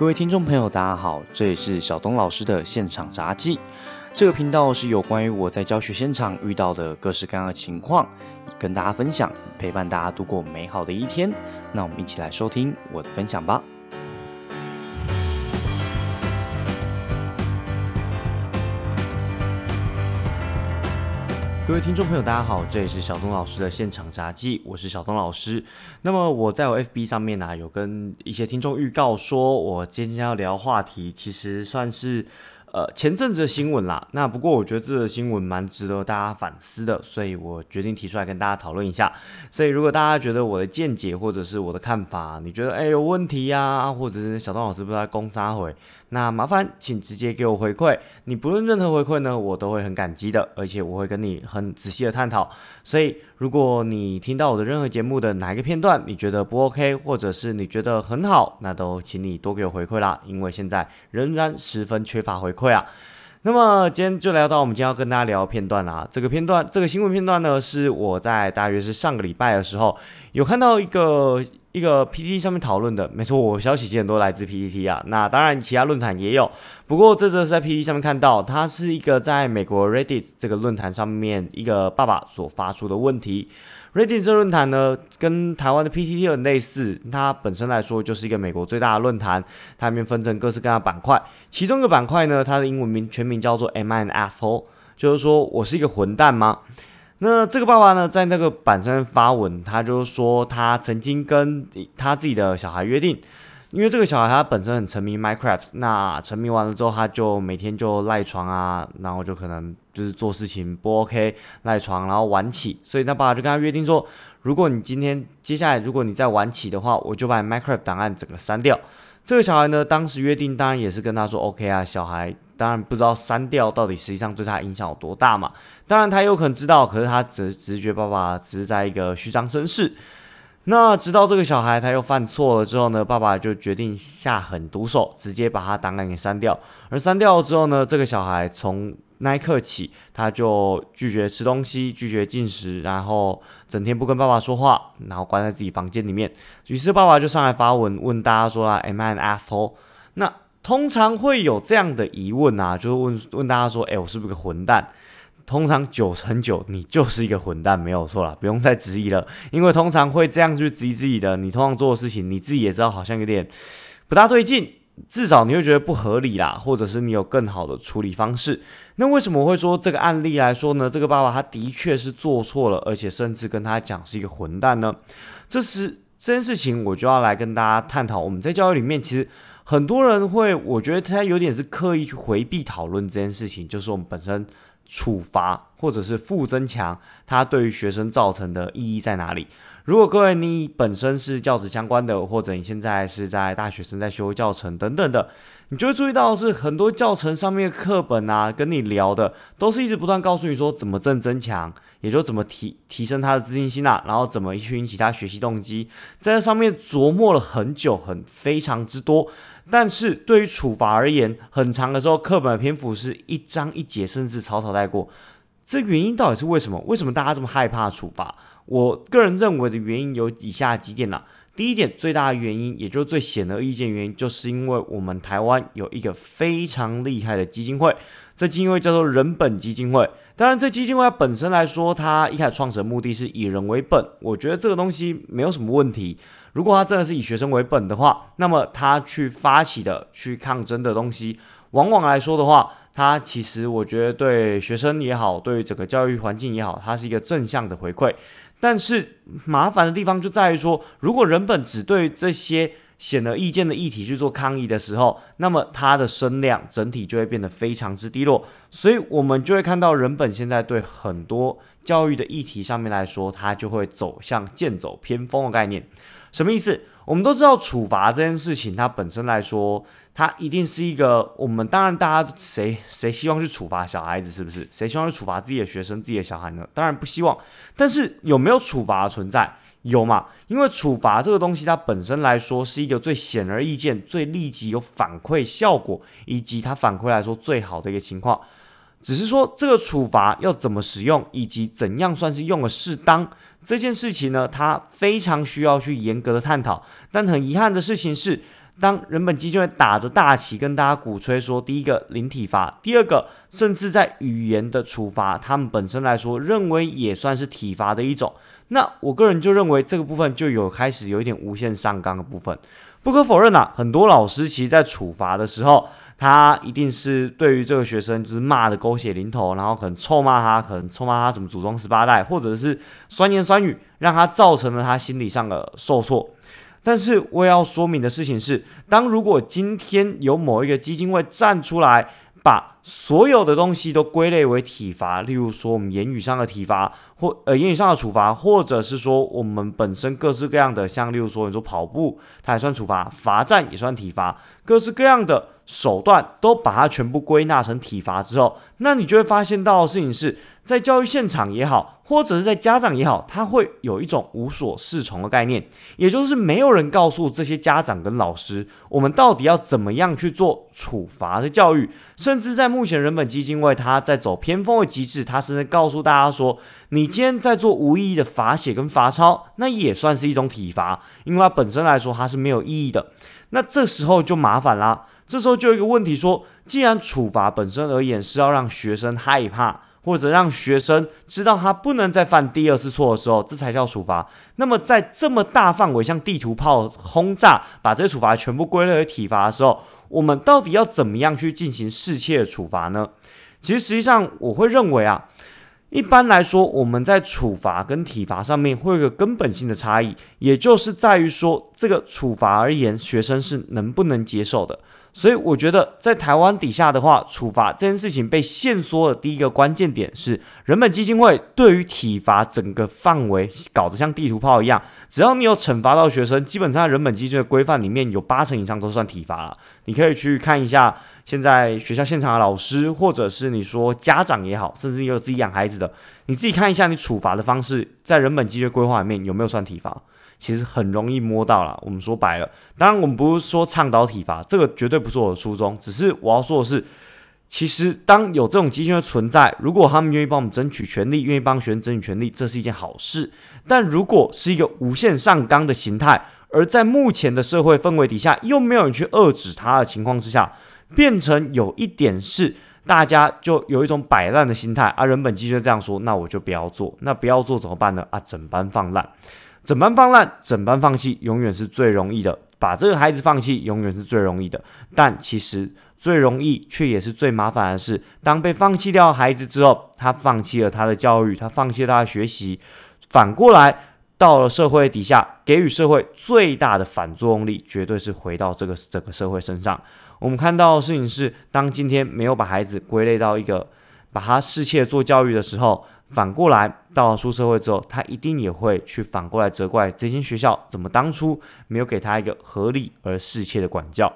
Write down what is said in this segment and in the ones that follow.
各位听众朋友，大家好，这里是小东老师的现场杂技。这个频道是有关于我在教学现场遇到的各式各样的情况，跟大家分享，陪伴大家度过美好的一天。那我们一起来收听我的分享吧。各位听众朋友，大家好，这里是小东老师的现场杂技，我是小东老师。那么我在我 FB 上面呢，有跟一些听众预告说，我今天要聊话题，其实算是。呃，前阵子的新闻啦，那不过我觉得这个新闻蛮值得大家反思的，所以我决定提出来跟大家讨论一下。所以如果大家觉得我的见解或者是我的看法，你觉得哎有问题呀，或者是小东老师不知道攻杀回，那麻烦请直接给我回馈。你不论任何回馈呢，我都会很感激的，而且我会跟你很仔细的探讨。所以如果你听到我的任何节目的哪一个片段你觉得不 OK，或者是你觉得很好，那都请你多给我回馈啦，因为现在仍然十分缺乏回馈。啊，那么今天就聊到我们今天要跟大家聊片段啦。这个片段，这个新闻片段呢，是我在大约是上个礼拜的时候有看到一个一个 PPT 上面讨论的。没错，我消息基本都来自 PPT 啊。那当然，其他论坛也有，不过这则是在 PPT 上面看到，它是一个在美国 Reddit 这个论坛上面一个爸爸所发出的问题。Reddit 这论坛呢，跟台湾的 PTT 很类似，它本身来说就是一个美国最大的论坛，它里面分成各式各样的板块，其中一个板块呢，它的英文名全名叫做 Am I an asshole？就是说我是一个混蛋吗？那这个爸爸呢，在那个板上面发文，他就说他曾经跟他自己的小孩约定。因为这个小孩他本身很沉迷 Minecraft，那沉迷完了之后，他就每天就赖床啊，然后就可能就是做事情不 OK，赖床然后晚起，所以他爸爸就跟他约定说，如果你今天接下来如果你再晚起的话，我就把 Minecraft 档案整个删掉。这个小孩呢，当时约定当然也是跟他说 OK 啊，小孩当然不知道删掉到底实际上对他影响有多大嘛，当然他有可能知道，可是他只直觉爸爸只是在一个虚张声势。那直到这个小孩他又犯错了之后呢，爸爸就决定下狠毒手，直接把他档案给删掉。而删掉了之后呢，这个小孩从那一刻起，他就拒绝吃东西，拒绝进食，然后整天不跟爸爸说话，然后关在自己房间里面。于是爸爸就上来发文问大家说啦：“Am I an asshole？” 那通常会有这样的疑问啊，就是问问大家说：“哎，我是不是个混蛋？”通常九成九，你就是一个混蛋，没有错了，不用再质疑了。因为通常会这样去质疑自己的，你通常做的事情，你自己也知道好像有点不大对劲，至少你会觉得不合理啦，或者是你有更好的处理方式。那为什么会说这个案例来说呢？这个爸爸他的确是做错了，而且甚至跟他讲是一个混蛋呢？这是这件事情，我就要来跟大家探讨。我们在教育里面，其实很多人会，我觉得他有点是刻意去回避讨论这件事情，就是我们本身。处罚或者是负增强，它对于学生造成的意义在哪里？如果各位你本身是教职相关的，或者你现在是在大学生在修教程等等的，你就会注意到是很多教程上面的课本啊，跟你聊的都是一直不断告诉你说怎么正增强，也就怎么提提升他的自信心啊，然后怎么去引起他学习动机，在这上面琢磨了很久，很非常之多。但是对于处罚而言，很长的时候，课本的篇幅是一章一节，甚至草草带过。这原因到底是为什么？为什么大家这么害怕处罚？我个人认为的原因有以下几点呢？第一点，最大的原因，也就是最显而易见原因，就是因为我们台湾有一个非常厉害的基金会，这基金会叫做人本基金会。当然，这基金会它本身来说，它一开始创始的目的是以人为本，我觉得这个东西没有什么问题。如果它真的是以学生为本的话，那么他去发起的、去抗争的东西，往往来说的话，它其实我觉得对学生也好，对于整个教育环境也好，它是一个正向的回馈。但是麻烦的地方就在于说，如果人本只对这些显而易见的议题去做抗议的时候，那么它的声量整体就会变得非常之低落。所以我们就会看到人本现在对很多教育的议题上面来说，它就会走向剑走偏锋的概念。什么意思？我们都知道处罚这件事情，它本身来说，它一定是一个我们当然大家谁谁希望去处罚小孩子，是不是？谁希望去处罚自己的学生、自己的小孩呢？当然不希望。但是有没有处罚的存在？有嘛？因为处罚这个东西，它本身来说是一个最显而易见、最立即有反馈效果，以及它反馈来说最好的一个情况。只是说这个处罚要怎么使用，以及怎样算是用的适当。这件事情呢，它非常需要去严格的探讨。但很遗憾的事情是，当人本基金会打着大旗跟大家鼓吹说，第一个零体罚，第二个甚至在语言的处罚，他们本身来说认为也算是体罚的一种。那我个人就认为这个部分就有开始有一点无限上纲的部分。不可否认呐，很多老师其实在处罚的时候，他一定是对于这个学生就是骂的狗血淋头，然后可能臭骂他，可能臭骂他什么祖宗十八代，或者是酸言酸语，让他造成了他心理上的受挫。但是我要说明的事情是，当如果今天有某一个基金会站出来，把所有的东西都归类为体罚，例如说我们言语上的体罚，或呃言语上的处罚，或者是说我们本身各式各样的，像例如说你说跑步，它也算处罚，罚站也算体罚，各式各样的手段都把它全部归纳成体罚之后，那你就会发现到的事情是。在教育现场也好，或者是在家长也好，他会有一种无所适从的概念，也就是没有人告诉这些家长跟老师，我们到底要怎么样去做处罚的教育。甚至在目前人本基金会，他在走偏锋的机制，他甚至告诉大家说，你今天在做无意义的罚写跟罚抄，那也算是一种体罚，因为它本身来说它是没有意义的。那这时候就麻烦啦，这时候就有一个问题说，既然处罚本身而言是要让学生害怕。或者让学生知道他不能再犯第二次错的时候，这才叫处罚。那么在这么大范围像地图炮轰炸，把这些处罚全部归类为体罚的时候，我们到底要怎么样去进行适切的处罚呢？其实实际上我会认为啊，一般来说我们在处罚跟体罚上面会有个根本性的差异，也就是在于说这个处罚而言，学生是能不能接受的。所以我觉得，在台湾底下的话，处罚这件事情被限缩的第一个关键点是，人本基金会对于体罚整个范围搞得像地图炮一样，只要你有惩罚到学生，基本上人本基金的规范里面有八成以上都算体罚了。你可以去看一下现在学校现场的老师，或者是你说家长也好，甚至有自己养孩子的，你自己看一下你处罚的方式，在人本基金规划里面有没有算体罚。其实很容易摸到了。我们说白了，当然我们不是说倡导体罚，这个绝对不是我的初衷。只是我要说的是，其实当有这种基金的存在，如果他们愿意帮我们争取权利，愿意帮学生争取权利，这是一件好事。但如果是一个无限上纲的形态，而在目前的社会氛围底下，又没有人去遏制它的情况之下，变成有一点是大家就有一种摆烂的心态啊。人本基金这样说，那我就不要做。那不要做怎么办呢？啊，整班放烂。整班放烂，整班放弃，永远是最容易的。把这个孩子放弃，永远是最容易的。但其实最容易，却也是最麻烦的是，当被放弃掉孩子之后，他放弃了他的教育，他放弃了他的学习，反过来到了社会底下，给予社会最大的反作用力，绝对是回到这个整个社会身上。我们看到的事情是，当今天没有把孩子归类到一个，把他适切做教育的时候。反过来，到了出社会之后，他一定也会去反过来责怪这间学校怎么当初没有给他一个合理而适切的管教。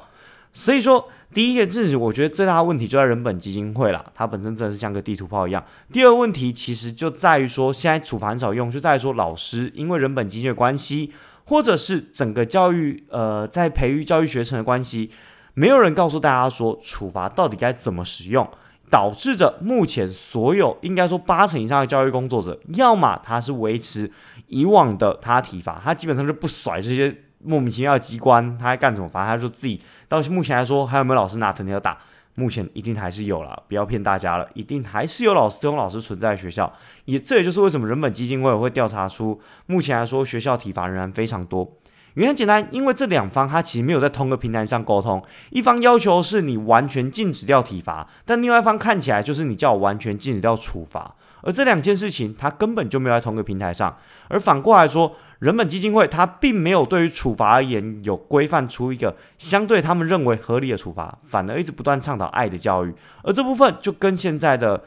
所以说，第一个事情，我觉得最大的问题就在人本基金会了，它本身真的是像个地图炮一样。第二个问题其实就在于说，现在处罚很少用，就在于说老师因为人本基金的关系，或者是整个教育呃在培育教育学生的关系，没有人告诉大家说处罚到底该怎么使用。导致着目前所有应该说八成以上的教育工作者，要么他是维持以往的他体罚，他基本上就不甩这些莫名其妙的机关，他还干什么？反正他说自己到目前来说，还有没有老师拿藤条打？目前一定还是有了，不要骗大家了，一定还是有老师这种老师存在学校。也这也就是为什么人本基金会会调查出，目前来说学校体罚仍然非常多。原因很简单，因为这两方他其实没有在同个平台上沟通。一方要求是你完全禁止掉体罚，但另外一方看起来就是你叫我完全禁止掉处罚。而这两件事情，他根本就没有在同个平台上。而反过来说，人本基金会他并没有对于处罚而言有规范出一个相对他们认为合理的处罚，反而一直不断倡导爱的教育。而这部分就跟现在的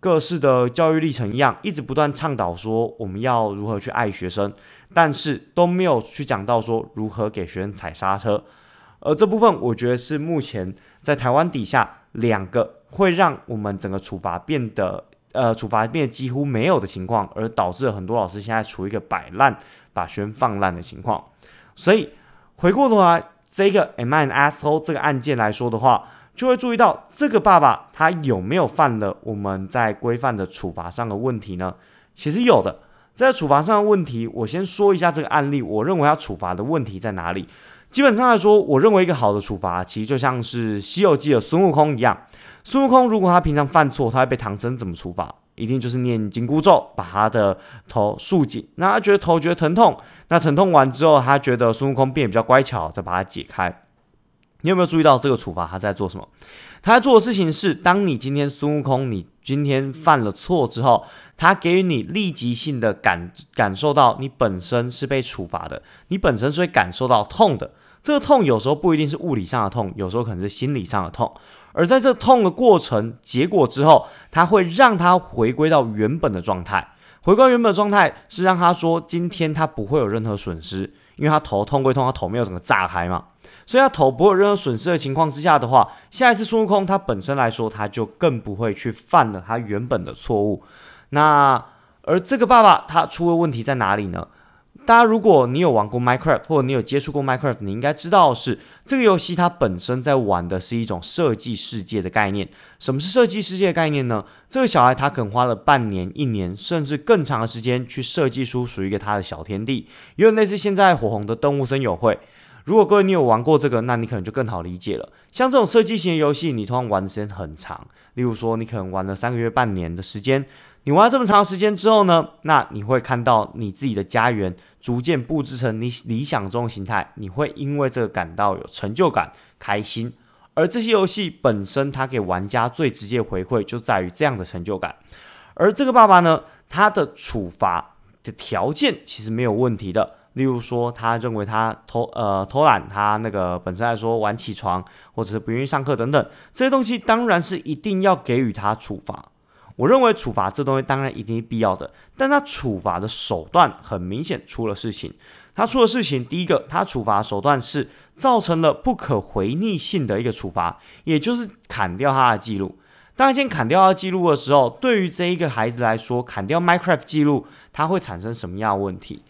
各式的教育历程一样，一直不断倡导说我们要如何去爱学生。但是都没有去讲到说如何给学生踩刹车，而这部分我觉得是目前在台湾底下两个会让我们整个处罚变得呃处罚变得几乎没有的情况，而导致了很多老师现在处于一个摆烂把学生放烂的情况。所以回过头来，这个 M I N S O 这个案件来说的话，就会注意到这个爸爸他有没有犯了我们在规范的处罚上的问题呢？其实有的。在处罚上的问题，我先说一下这个案例。我认为要处罚的问题在哪里？基本上来说，我认为一个好的处罚，其实就像是《西游记》的孙悟空一样。孙悟空如果他平常犯错，他会被唐僧怎么处罚？一定就是念紧箍咒，把他的头束紧。那他觉得头觉得疼痛，那疼痛完之后，他觉得孙悟空变得比较乖巧，再把它解开。你有没有注意到这个处罚他在做什么？他在做的事情是，当你今天孙悟空，你今天犯了错之后，他给予你立即性的感感受到你本身是被处罚的，你本身是会感受到痛的。这个痛有时候不一定是物理上的痛，有时候可能是心理上的痛。而在这痛的过程结果之后，他会让他回归到原本的状态。回归原本的状态是让他说，今天他不会有任何损失，因为他头痛归痛，他头没有整个炸开嘛。所以他头不会有任何损失的情况之下的话，下一次孙悟空他本身来说，他就更不会去犯了他原本的错误。那而这个爸爸他出了问题在哪里呢？大家如果你有玩过 Minecraft，或者你有接触过 Minecraft，你应该知道是这个游戏它本身在玩的是一种设计世界的概念。什么是设计世界的概念呢？这个小孩他可能花了半年、一年，甚至更长的时间去设计出属于一个他的小天地，有点类似现在火红的动物森友会。如果各位你有玩过这个，那你可能就更好理解了。像这种设计型的游戏，你通常玩的时间很长，例如说你可能玩了三个月、半年的时间。你玩了这么长时间之后呢，那你会看到你自己的家园逐渐布置成你理想中的形态，你会因为这个感到有成就感、开心。而这些游戏本身，它给玩家最直接回馈就在于这样的成就感。而这个爸爸呢，他的处罚的条件其实没有问题的。例如说，他认为他偷呃偷懒，他那个本身来说晚起床，或者是不愿意上课等等这些东西，当然是一定要给予他处罚。我认为处罚这东西当然一定是必要的，但他处罚的手段很明显出了事情。他出了事情，第一个，他处罚手段是造成了不可回逆性的一个处罚，也就是砍掉他的记录。当先砍掉他的记录的时候，对于这一个孩子来说，砍掉 Minecraft 记录，他会产生什么样的问题？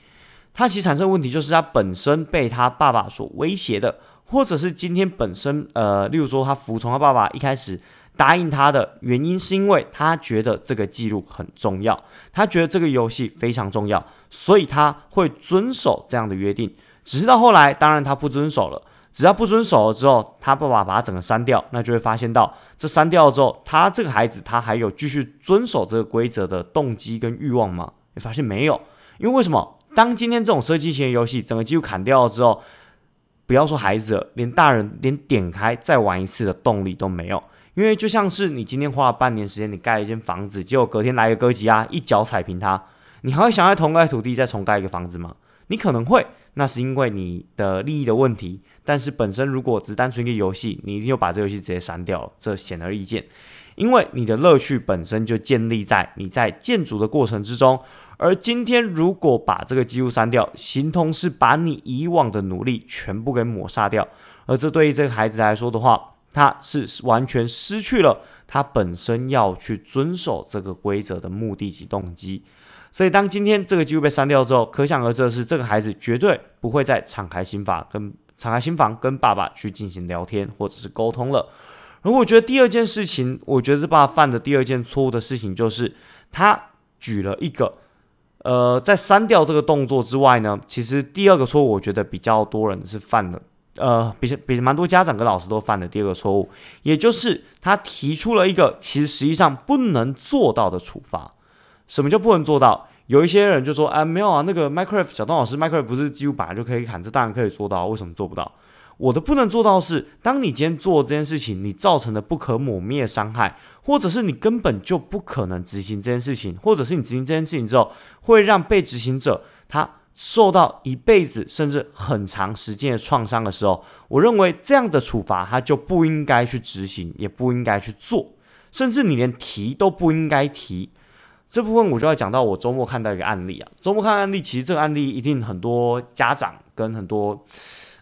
他其实产生的问题就是他本身被他爸爸所威胁的，或者是今天本身呃，例如说他服从他爸爸一开始。答应他的原因是因为他觉得这个记录很重要，他觉得这个游戏非常重要，所以他会遵守这样的约定。只是到后来，当然他不遵守了。只要不遵守了之后，他爸爸把他整个删掉，那就会发现到这删掉了之后，他这个孩子他还有继续遵守这个规则的动机跟欲望吗？你发现没有？因为为什么？当今天这种设计型的游戏整个记录砍掉了之后，不要说孩子，连大人连点开再玩一次的动力都没有。因为就像是你今天花了半年时间，你盖了一间房子，结果隔天来个哥吉拉一脚踩平它，你还会想在同块土地再重盖一个房子吗？你可能会，那是因为你的利益的问题。但是本身如果只单纯一个游戏，你一定就把这游戏直接删掉了，这显而易见。因为你的乐趣本身就建立在你在建筑的过程之中，而今天如果把这个记录删掉，形同是把你以往的努力全部给抹杀掉。而这对于这个孩子来说的话，他是完全失去了他本身要去遵守这个规则的目的及动机，所以当今天这个记录被删掉之后，可想而知的是，这个孩子绝对不会再敞开心房跟敞开心房跟爸爸去进行聊天或者是沟通了。而我觉得第二件事情，我觉得这爸爸犯的第二件错误的事情，就是他举了一个，呃，在删掉这个动作之外呢，其实第二个错误，我觉得比较多人是犯的。呃，比比蛮多家长跟老师都犯的第二个错误，也就是他提出了一个其实实际上不能做到的处罚。什么叫不能做到？有一些人就说，哎，没有啊，那个 Minecraft 小东老师，Minecraft 不是几乎本来就可以砍，这当然可以做到，为什么做不到？我的不能做到是，当你今天做这件事情，你造成的不可抹灭伤害，或者是你根本就不可能执行这件事情，或者是你执行这件事情之后，会让被执行者他。受到一辈子甚至很长时间的创伤的时候，我认为这样的处罚他就不应该去执行，也不应该去做，甚至你连提都不应该提。这部分我就要讲到我周末看到一个案例啊，周末看案例，其实这个案例一定很多家长跟很多，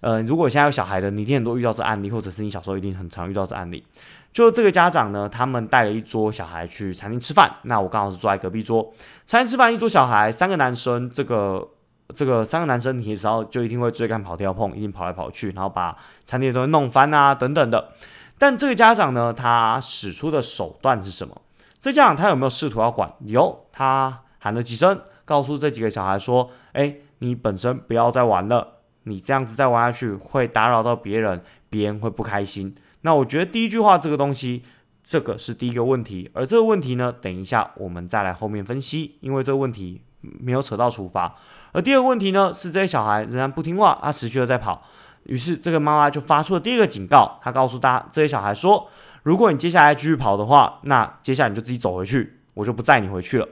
呃，如果现在有小孩的，你一定很多遇到这案例，或者是你小时候一定很常遇到这案例。就这个家长呢，他们带了一桌小孩去餐厅吃饭，那我刚好是坐在隔壁桌，餐厅吃饭，一桌小孩，三个男生，这个。这个三个男生，你时候就一定会追赶、跑、跳、碰，一定跑来跑去，然后把餐厅的东西弄翻啊，等等的。但这个家长呢，他使出的手段是什么？这家长他有没有试图要管？有，他喊了几声，告诉这几个小孩说：“哎，你本身不要再玩了。”你这样子再玩下去会打扰到别人，别人会不开心。那我觉得第一句话这个东西，这个是第一个问题，而这个问题呢，等一下我们再来后面分析，因为这个问题没有扯到处罚。而第二个问题呢，是这些小孩仍然不听话，他持续的在跑，于是这个妈妈就发出了第二个警告，她告诉大家这些小孩说，如果你接下来继续跑的话，那接下来你就自己走回去，我就不载你回去了。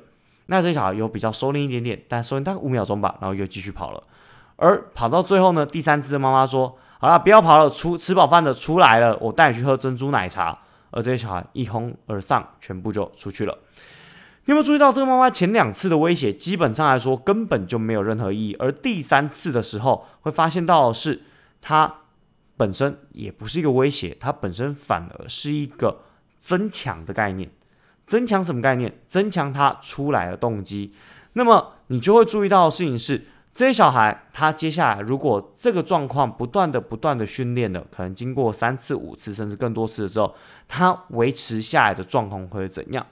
那这些小孩有比较收敛一点点，但收敛大概五秒钟吧，然后又继续跑了。而跑到最后呢，第三次的妈妈说：“好了，不要跑了，出吃饱饭的出来了，我带你去喝珍珠奶茶。”而这些小孩一哄而上，全部就出去了。你有没有注意到，这个妈妈前两次的威胁，基本上来说根本就没有任何意义，而第三次的时候，会发现到的是她本身也不是一个威胁，它本身反而是一个增强的概念。增强什么概念？增强它出来的动机。那么你就会注意到的事情是，这些小孩他接下来如果这个状况不断的、不断的训练了，可能经过三次、五次甚至更多次的时候，他维持下来的状况会怎样？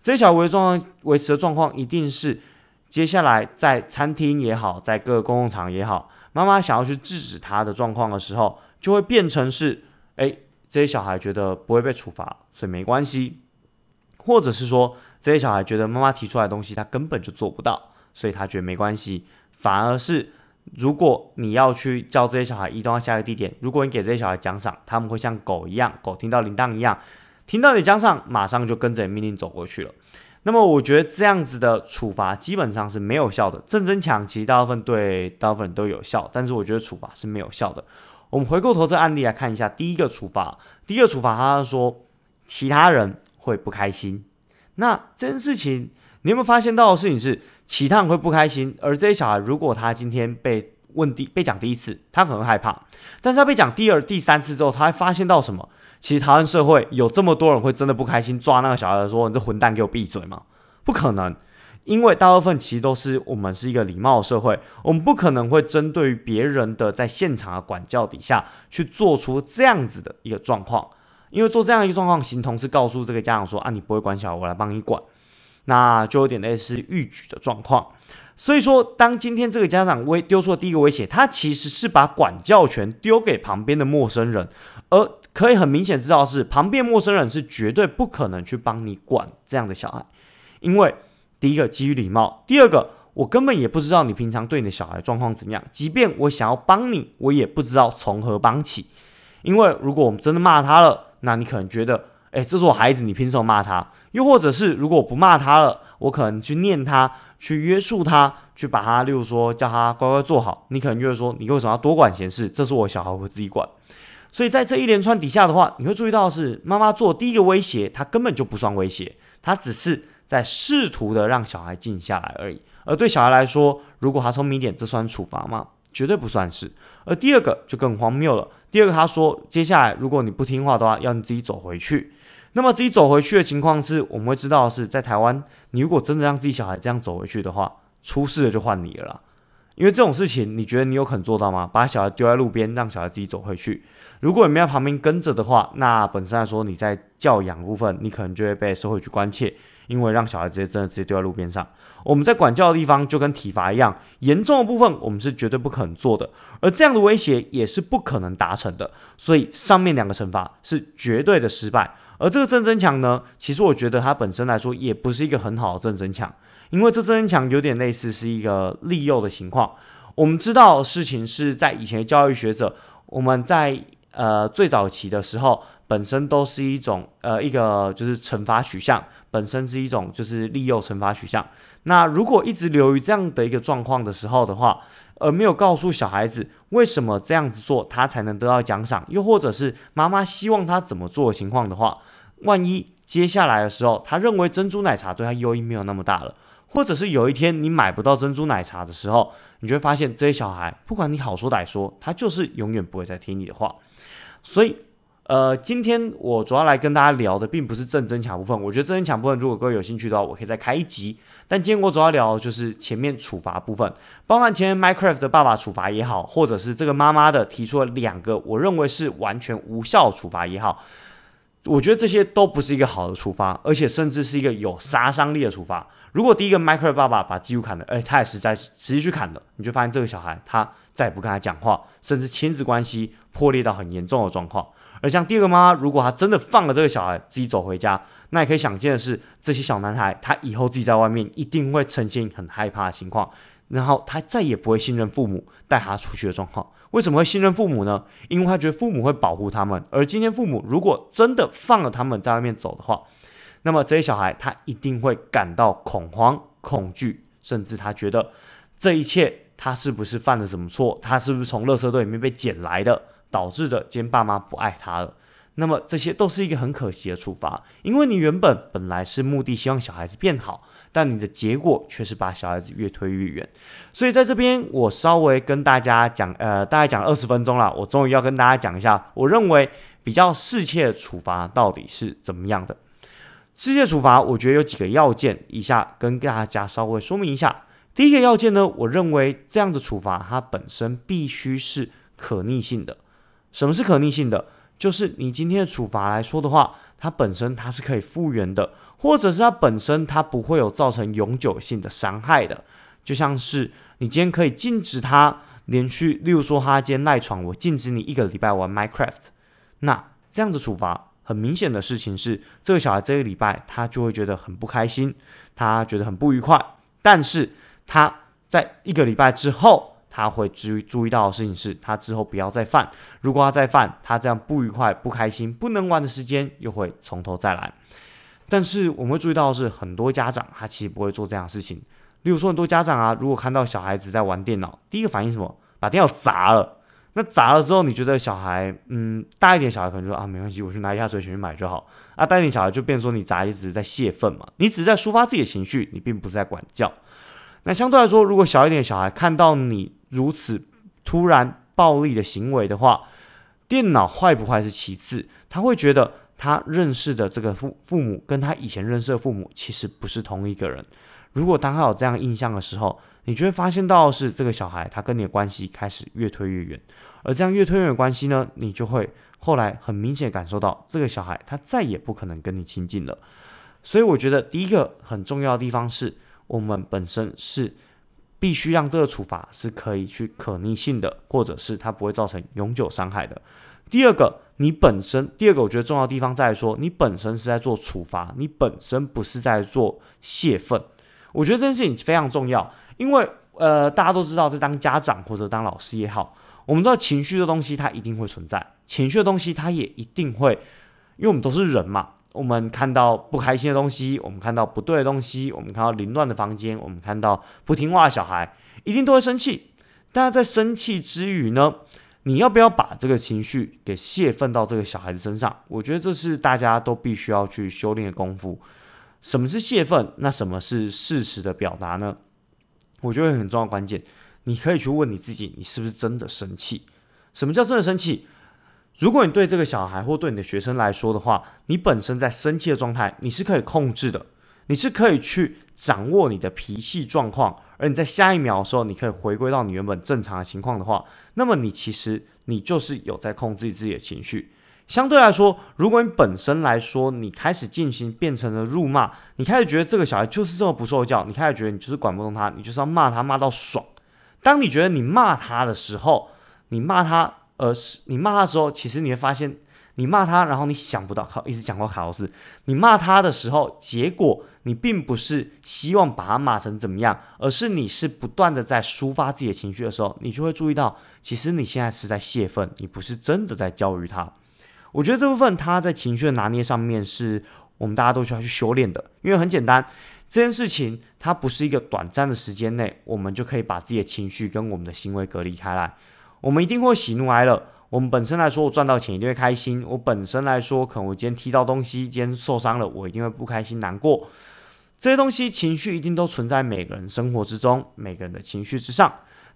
这些小孩维状况？维持的状况？一定是接下来在餐厅也好，在各个公共场也好，妈妈想要去制止他的状况？的时候，就会变成是：哎，这些小孩觉得不会被处罚，所以没关系。或者是说，这些小孩觉得妈妈提出来的东西他根本就做不到，所以他觉得没关系。反而是，如果你要去叫这些小孩移动到下一个地点，如果你给这些小孩奖赏，他们会像狗一样，狗听到铃铛一样，听到你奖赏，马上就跟着命令走过去了。那么，我觉得这样子的处罚基本上是没有效的。正增强其实大部分对大部分都有效，但是我觉得处罚是没有效的。我们回过头这案例来看一下，第一个处罚，第一个处罚，他说其他人。会不开心，那这件事情你有没有发现到的事情是，其他人会不开心，而这些小孩如果他今天被问第被讲第一次，他可能害怕，但是他被讲第二、第三次之后，他会发现到什么？其实台湾社会有这么多人会真的不开心，抓那个小孩说：“你这混蛋，给我闭嘴吗？”不可能，因为大部分其实都是我们是一个礼貌的社会，我们不可能会针对于别人的在现场的管教底下去做出这样子的一个状况。因为做这样一个状况，形同是告诉这个家长说啊，你不会管小孩，我来帮你管，那就有点类似预举的状况。所以说，当今天这个家长威丢出了第一个威胁，他其实是把管教权丢给旁边的陌生人，而可以很明显知道是旁边陌生人是绝对不可能去帮你管这样的小孩，因为第一个基于礼貌，第二个我根本也不知道你平常对你的小孩状况怎么样，即便我想要帮你，我也不知道从何帮起，因为如果我们真的骂他了。那你可能觉得，哎，这是我孩子，你凭什么骂他？又或者是，如果我不骂他了，我可能去念他，去约束他，去把他，例如说叫他乖乖坐好，你可能就会说，你为什么要多管闲事？这是我小孩我自己管。所以在这一连串底下的话，你会注意到是妈妈做第一个威胁，他根本就不算威胁，他只是在试图的让小孩静下来而已。而对小孩来说，如果他聪明一点，这算处罚吗？绝对不算是。而第二个就更荒谬了。第二个，他说，接下来如果你不听话的话，要你自己走回去。那么自己走回去的情况是，我们会知道的是在台湾，你如果真的让自己小孩这样走回去的话，出事了就换你了。因为这种事情，你觉得你有可能做到吗？把小孩丢在路边，让小孩自己走回去？如果你没在旁边跟着的话，那本身来说你在教养部分，你可能就会被社会去关切。因为让小孩直接真的直接丢在路边上，我们在管教的地方就跟体罚一样，严重的部分我们是绝对不可能做的，而这样的威胁也是不可能达成的，所以上面两个惩罚是绝对的失败。而这个正增强呢，其实我觉得它本身来说也不是一个很好的正增强，因为这正增强有点类似是一个利诱的情况。我们知道事情是在以前的教育学者，我们在呃最早期的时候。本身都是一种呃一个就是惩罚取向，本身是一种就是利诱惩罚取向。那如果一直流于这样的一个状况的时候的话，而没有告诉小孩子为什么这样子做他才能得到奖赏，又或者是妈妈希望他怎么做的情况的话，万一接下来的时候他认为珍珠奶茶对他诱因没有那么大了，或者是有一天你买不到珍珠奶茶的时候，你就会发现这些小孩不管你好说歹说，他就是永远不会再听你的话，所以。呃，今天我主要来跟大家聊的，并不是正增强部分。我觉得正增强部分，如果各位有兴趣的话，我可以再开一集。但今天我主要聊的就是前面处罚部分，包含前面 Minecraft 的爸爸处罚也好，或者是这个妈妈的提出了两个我认为是完全无效处罚也好，我觉得这些都不是一个好的处罚，而且甚至是一个有杀伤力的处罚。如果第一个 Minecraft 爸爸把记录砍了，哎，他也实在持续去砍了，你就发现这个小孩他再也不跟他讲话，甚至亲子关系破裂到很严重的状况。而像第二个妈妈，如果她真的放了这个小孩自己走回家，那也可以想见的是，这些小男孩他以后自己在外面一定会呈现很害怕的情况，然后他再也不会信任父母带他出去的状况。为什么会信任父母呢？因为他觉得父母会保护他们。而今天父母如果真的放了他们在外面走的话，那么这些小孩他一定会感到恐慌、恐惧，甚至他觉得这一切他是不是犯了什么错？他是不是从垃圾堆里面被捡来的，导致的今天爸妈不爱他了？那么这些都是一个很可惜的处罚，因为你原本本来是目的希望小孩子变好，但你的结果却是把小孩子越推越远。所以在这边，我稍微跟大家讲，呃，大概讲二十分钟了，我终于要跟大家讲一下，我认为比较适切的处罚到底是怎么样的。适切处罚，我觉得有几个要件，以下跟大家稍微说明一下。第一个要件呢，我认为这样的处罚它本身必须是可逆性的。什么是可逆性的？就是你今天的处罚来说的话，它本身它是可以复原的，或者是它本身它不会有造成永久性的伤害的。就像是你今天可以禁止他连续，例如说他今天赖床，我禁止你一个礼拜玩 Minecraft。那这样的处罚，很明显的事情是，这个小孩这个礼拜他就会觉得很不开心，他觉得很不愉快。但是他在一个礼拜之后。他会注注意到的事情是，他之后不要再犯。如果他再犯，他这样不愉快、不开心、不能玩的时间又会从头再来。但是我们会注意到的是，很多家长他其实不会做这样的事情。例如说，很多家长啊，如果看到小孩子在玩电脑，第一个反应什么？把电脑砸了。那砸了之后，你觉得小孩，嗯，大一点小孩可能就说啊，没关系，我去拿一下水钱去买就好。啊，大一点小孩就变说你砸，一直在泄愤嘛，你只是在抒发自己的情绪，你并不是在管教。那相对来说，如果小一点的小孩看到你如此突然暴力的行为的话，电脑坏不坏是其次，他会觉得他认识的这个父父母跟他以前认识的父母其实不是同一个人。如果当他有这样印象的时候，你就会发现到是这个小孩他跟你的关系开始越推越远，而这样越推越远关系呢，你就会后来很明显感受到这个小孩他再也不可能跟你亲近了。所以我觉得第一个很重要的地方是。我们本身是必须让这个处罚是可以去可逆性的，或者是它不会造成永久伤害的。第二个，你本身第二个我觉得重要的地方在说，你本身是在做处罚，你本身不是在做泄愤。我觉得这件事情非常重要，因为呃，大家都知道，在当家长或者当老师也好，我们知道情绪的东西它一定会存在，情绪的东西它也一定会，因为我们都是人嘛。我们看到不开心的东西，我们看到不对的东西，我们看到凌乱的房间，我们看到不听话的小孩，一定都会生气。但在生气之余呢，你要不要把这个情绪给泄愤到这个小孩子身上？我觉得这是大家都必须要去修炼的功夫。什么是泄愤？那什么是事实的表达呢？我觉得很重要关键，你可以去问你自己，你是不是真的生气？什么叫真的生气？如果你对这个小孩或对你的学生来说的话，你本身在生气的状态，你是可以控制的，你是可以去掌握你的脾气状况，而你在下一秒的时候，你可以回归到你原本正常的情况的话，那么你其实你就是有在控制自己的情绪。相对来说，如果你本身来说，你开始进行变成了辱骂，你开始觉得这个小孩就是这么不受教，你开始觉得你就是管不动他，你就是要骂他骂到爽。当你觉得你骂他的时候，你骂他。而是你骂他的时候，其实你会发现，你骂他，然后你想不到，好，一直讲过卡洛斯。你骂他的时候，结果你并不是希望把他骂成怎么样，而是你是不断的在抒发自己的情绪的时候，你就会注意到，其实你现在是在泄愤，你不是真的在教育他。我觉得这部分他在情绪的拿捏上面，是我们大家都需要去修炼的，因为很简单，这件事情它不是一个短暂的时间内，我们就可以把自己的情绪跟我们的行为隔离开来。我们一定会喜怒哀乐。我们本身来说，我赚到钱一定会开心。我本身来说，可能我今天踢到东西，今天受伤了，我一定会不开心、难过。这些东西情绪一定都存在每个人生活之中，每个人的情绪之上。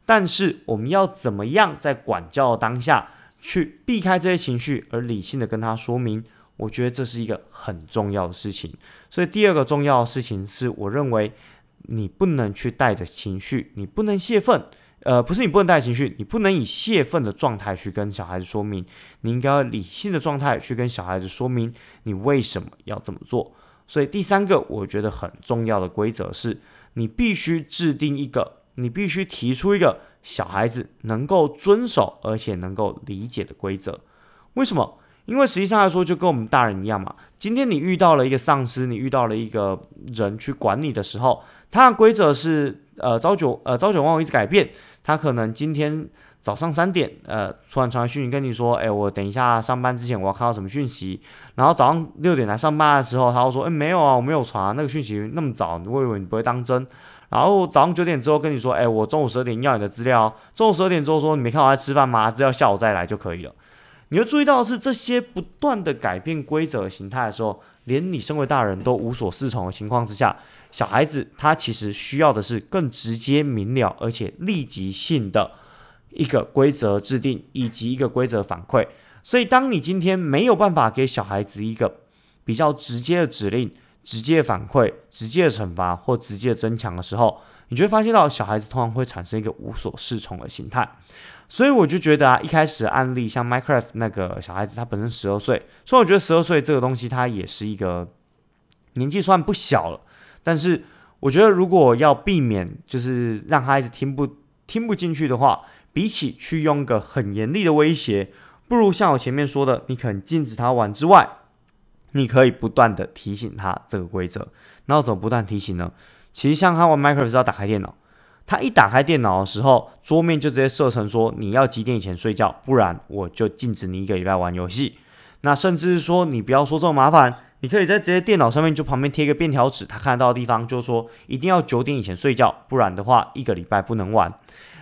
但是我们要怎么样在管教的当下去避开这些情绪，而理性的跟他说明？我觉得这是一个很重要的事情。所以第二个重要的事情是，我认为你不能去带着情绪，你不能泄愤。呃，不是你不能带情绪，你不能以泄愤的状态去跟小孩子说明，你应该要理性的状态去跟小孩子说明你为什么要这么做。所以第三个我觉得很重要的规则是，你必须制定一个，你必须提出一个小孩子能够遵守而且能够理解的规则。为什么？因为实际上来说，就跟我们大人一样嘛。今天你遇到了一个丧尸，你遇到了一个人去管你的时候，他的规则是呃朝九呃朝九晚五一直改变。他可能今天早上三点呃突然传来讯息跟你说，哎，我等一下上班之前我要看到什么讯息。然后早上六点来上班的时候，他会说，哎，没有啊，我没有传那个讯息那么早，我以为你不会当真。然后早上九点之后跟你说，哎，我中午十二点要你的资料，中午十二点之后说你没看我在吃饭吗？资料下午再来就可以了。你会注意到的是，这些不断的改变规则形态的时候，连你身为大人都无所适从的情况之下，小孩子他其实需要的是更直接明了而且立即性的一个规则制定以及一个规则反馈。所以，当你今天没有办法给小孩子一个比较直接的指令、直接反馈、直接的惩罚或直接的增强的时候，你就会发现到小孩子通常会产生一个无所适从的心态。所以我就觉得啊，一开始的案例像 Minecraft 那个小孩子，他本身十二岁，所以我觉得十二岁这个东西，他也是一个年纪算不小了。但是我觉得，如果要避免就是让孩子听不听不进去的话，比起去用个很严厉的威胁，不如像我前面说的，你可能禁止他玩之外，你可以不断的提醒他这个规则。那怎么不断提醒呢？其实像他玩 Minecraft 是要打开电脑。他一打开电脑的时候，桌面就直接设成说你要几点以前睡觉，不然我就禁止你一个礼拜玩游戏。那甚至是说你不要说这么麻烦，你可以在直接电脑上面就旁边贴一个便条纸，他看得到的地方就是说一定要九点以前睡觉，不然的话一个礼拜不能玩。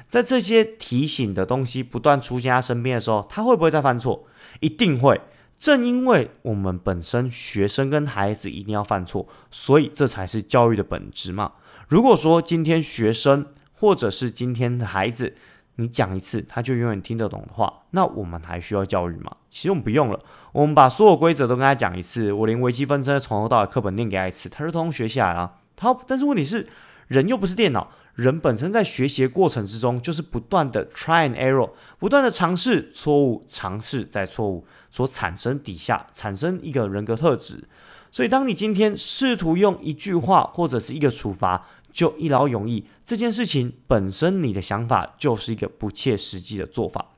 在这些提醒的东西不断出现他身边的时候，他会不会再犯错？一定会。正因为我们本身学生跟孩子一定要犯错，所以这才是教育的本质嘛。如果说今天学生或者是今天的孩子，你讲一次他就永远听得懂的话，那我们还需要教育吗？其实我们不用了，我们把所有规则都跟他讲一次，我连微积分真从头到尾课本念给他一次，他就通通学下来了。他但是问题是，人又不是电脑，人本身在学习过程之中就是不断的 try and error，不断的尝试错误，尝试再错误，所产生底下产生一个人格特质。所以当你今天试图用一句话或者是一个处罚，就一劳永逸这件事情本身，你的想法就是一个不切实际的做法。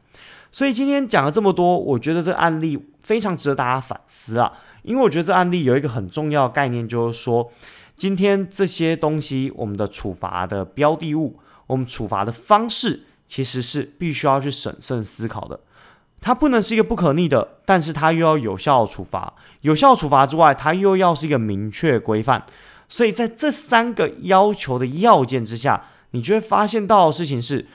所以今天讲了这么多，我觉得这个案例非常值得大家反思啊。因为我觉得这案例有一个很重要的概念，就是说，今天这些东西，我们的处罚的标的物，我们处罚的方式，其实是必须要去审慎思考的。它不能是一个不可逆的，但是它又要有效处罚。有效处罚之外，它又要是一个明确规范。所以在这三个要求的要件之下，你就会发现到的事情是，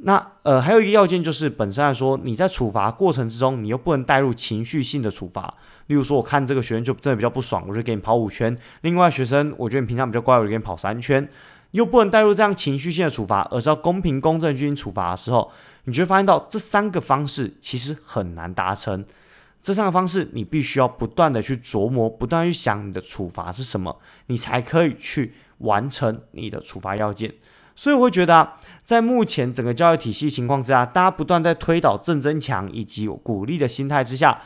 那呃还有一个要件就是本身来说，你在处罚过程之中，你又不能带入情绪性的处罚。例如说，我看这个学生就真的比较不爽，我就给你跑五圈；另外学生，我觉得你平常比较乖，我就给你跑三圈。又不能带入这样情绪性的处罚，而是要公平公正进行处罚的时候，你就会发现到这三个方式其实很难达成。这三个方式，你必须要不断的去琢磨，不断去想你的处罚是什么，你才可以去完成你的处罚要件。所以我会觉得，在目前整个教育体系情况之下，大家不断在推导正增强以及鼓励的心态之下，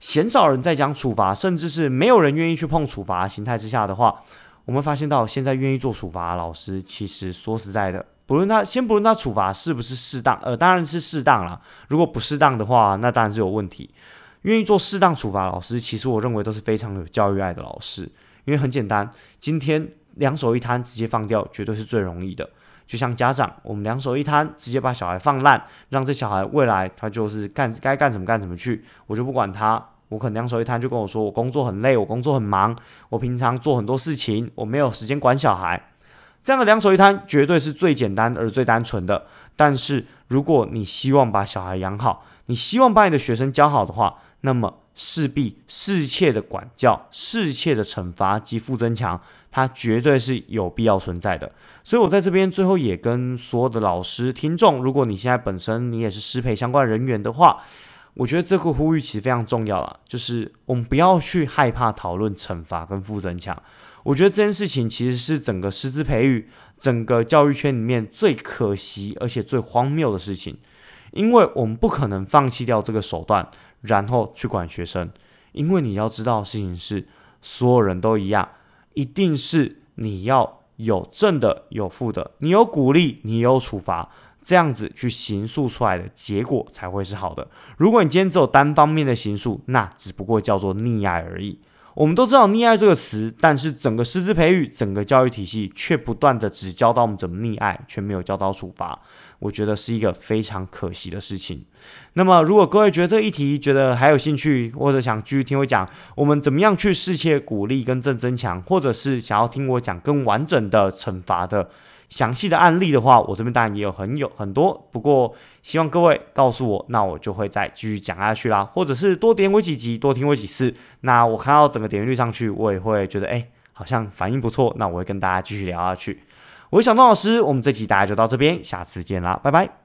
鲜少人在讲处罚，甚至是没有人愿意去碰处罚心态之下的话，我们发现到现在愿意做处罚的老师，其实说实在的，不论他先不论他处罚是不是适当，呃，当然是适当了。如果不适当的话，那当然是有问题。愿意做适当处罚老师，其实我认为都是非常有教育爱的老师。因为很简单，今天两手一摊直接放掉，绝对是最容易的。就像家长，我们两手一摊，直接把小孩放烂，让这小孩未来他就是干该干什么干什么去，我就不管他。我可能两手一摊就跟我说，我工作很累，我工作很忙，我平常做很多事情，我没有时间管小孩。这样的两手一摊绝对是最简单而最单纯的。但是如果你希望把小孩养好，你希望把你的学生教好的话，那么势必适切的管教、适切的惩罚及负增强，它绝对是有必要存在的。所以我在这边最后也跟所有的老师、听众，如果你现在本身你也是师培相关人员的话，我觉得这个呼吁其实非常重要了，就是我们不要去害怕讨论惩罚跟负增强。我觉得这件事情其实是整个师资培育、整个教育圈里面最可惜而且最荒谬的事情，因为我们不可能放弃掉这个手段。然后去管学生，因为你要知道事情是，所有人都一样，一定是你要有正的有负的，你有鼓励，你有处罚，这样子去形塑出来的结果才会是好的。如果你今天只有单方面的形塑，那只不过叫做溺爱而已。我们都知道溺爱这个词，但是整个师资培育、整个教育体系却不断的只教到我们怎么溺爱，却没有教到处罚。我觉得是一个非常可惜的事情。那么，如果各位觉得这一题觉得还有兴趣，或者想继续听我讲我们怎么样去适切鼓励跟正增强，或者是想要听我讲更完整的惩罚的。详细的案例的话，我这边当然也有很有很多，不过希望各位告诉我，那我就会再继续讲下去啦，或者是多点我几集，多听我几次，那我看到整个点击率上去，我也会觉得哎，好像反应不错，那我会跟大家继续聊下去。我是小东老师，我们这集大家就到这边，下次见啦，拜拜。